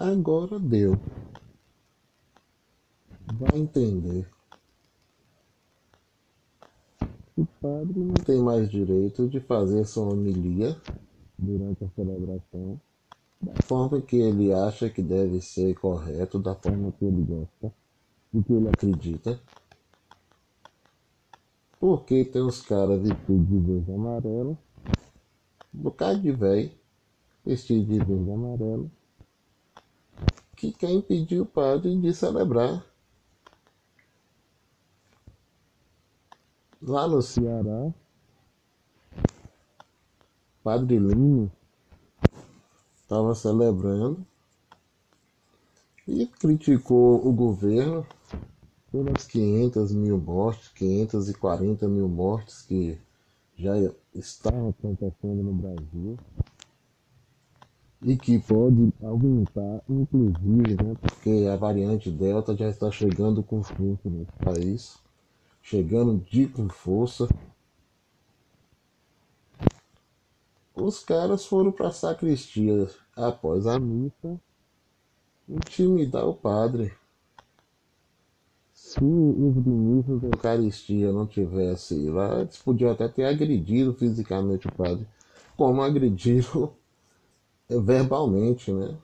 Agora deu. Vai entender. O padre não tem mais direito de fazer sua homilia durante a celebração da forma que ele acha que deve ser correto, da forma que ele gosta, do que ele acredita. Porque tem uns caras vestidos de verde e amarelo, um bocado de velho, vestido de verde e amarelo, que quer impedir o padre de celebrar. Lá no Ceará, Padre Lino estava celebrando e criticou o governo pelas 500 mil mortes, 540 mil mortes que já estavam acontecendo no Brasil e que pode aumentar, inclusive, né, porque a variante Delta já está chegando com força nesse país, chegando de com força. Os caras foram para a sacristia após a missa intimidar o padre. Se os ministros da Eucaristia não tivessem lá, eles podiam até ter agredido fisicamente o padre, como agrediram verbalmente, né?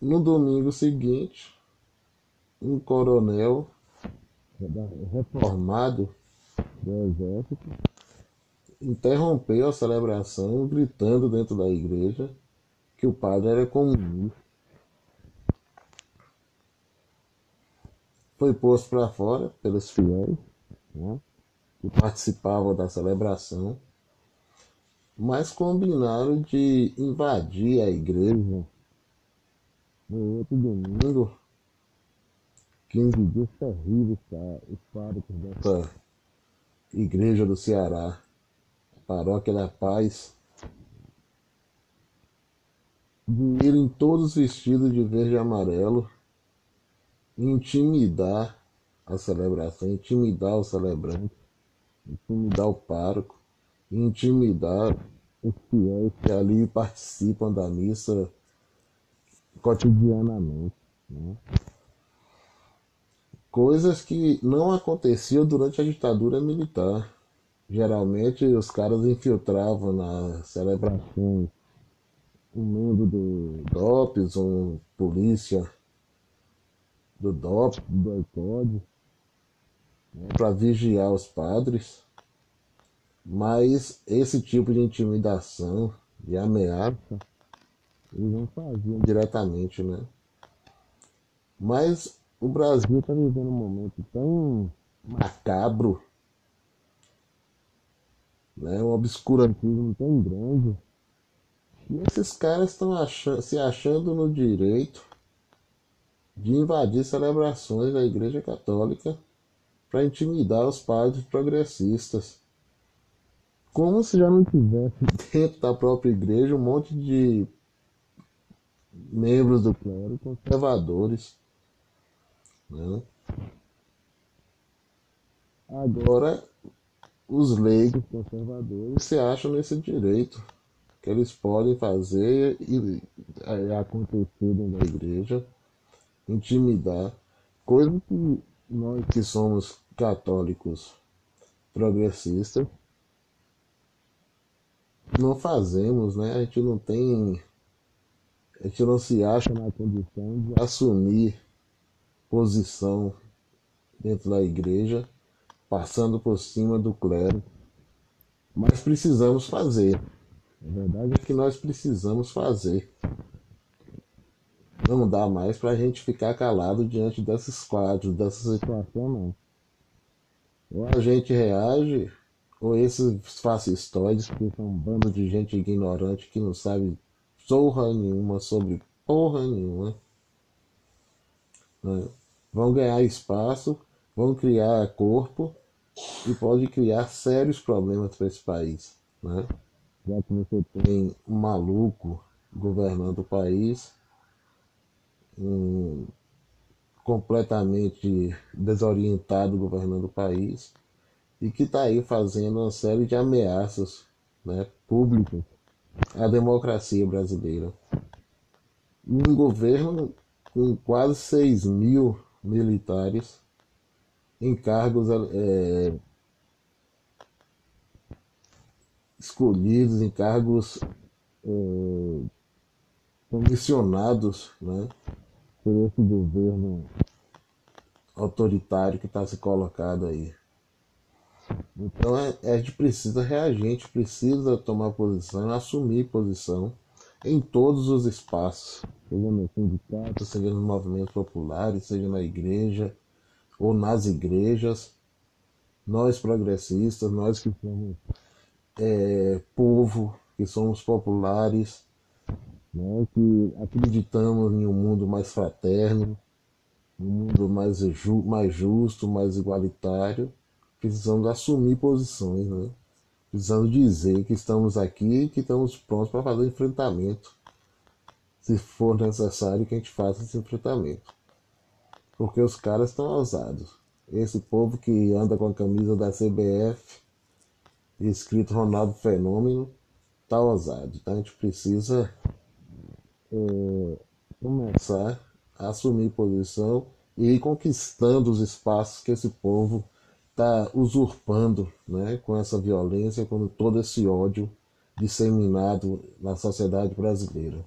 No domingo seguinte, um coronel reformado do exército interrompeu a celebração gritando dentro da igreja que o padre era comunista. Foi posto para fora pelos fiéis né, que participavam da celebração, mas combinaram de invadir a igreja no outro domingo. 15 dias terríveis para os párocos dessa igreja do Ceará. Paróquia da Paz, de irem todos vestidos de verde e amarelo, intimidar a celebração, intimidar o celebrante, intimidar o pároco, intimidar os fiéis que ali participam da missa cotidianamente. Né? Coisas que não aconteciam durante a ditadura militar. Geralmente os caras infiltravam nas celebrações um membro do DOPS, um polícia do DOPS, do ICOD, né, para vigiar os padres. Mas esse tipo de intimidação, de ameaça, eles não faziam diretamente, né? Mas o Brasil está vivendo um momento tão macabro né, um obscurantismo tão grande. E esses caras estão se achando no direito de invadir celebrações da Igreja Católica para intimidar os padres progressistas. Como se já não tivesse dentro da própria igreja um monte de membros do clero conservadores. Né? Agora os leigos conservadores se acham nesse direito que eles podem fazer e acontecer dentro da igreja, intimidar, coisa que nós que somos católicos progressistas não fazemos, né? A gente não tem, a gente não se acha na condição de assumir posição dentro da igreja passando por cima do clero. Mas precisamos fazer. A verdade é que nós precisamos fazer. Não dá mais para a gente ficar calado diante desses quadros, dessa situação, não. Ou a gente reage, ou esses fascistoides, que são um bando de gente ignorante que não sabe zorra nenhuma sobre porra nenhuma, né? vão ganhar espaço, vão criar corpo e pode criar sérios problemas para esse país. Né? Já que você tem um maluco governando o país, um completamente desorientado governando o país, e que está aí fazendo uma série de ameaças né, públicas a democracia brasileira. Um governo com quase 6 mil militares em cargos é, escolhidos, em cargos é, comissionados né, por esse governo autoritário que está se colocado aí. Então é, a gente precisa reagir, a gente precisa tomar posição, assumir posição em todos os espaços, seja no sindicato, seja nos movimentos populares, seja na igreja ou nas igrejas. Nós progressistas, nós que somos é, povo, que somos populares, que acreditamos em um mundo mais fraterno, um mundo mais, ju mais justo, mais igualitário, precisamos assumir posições, né? precisamos dizer que estamos aqui e que estamos prontos para fazer enfrentamento, se for necessário que a gente faça esse enfrentamento. Porque os caras estão ousados. Esse povo que anda com a camisa da CBF, escrito Ronaldo Fenômeno, está ousado. Então a gente precisa é, começar a assumir posição e ir conquistando os espaços que esse povo está usurpando né, com essa violência, com todo esse ódio disseminado na sociedade brasileira.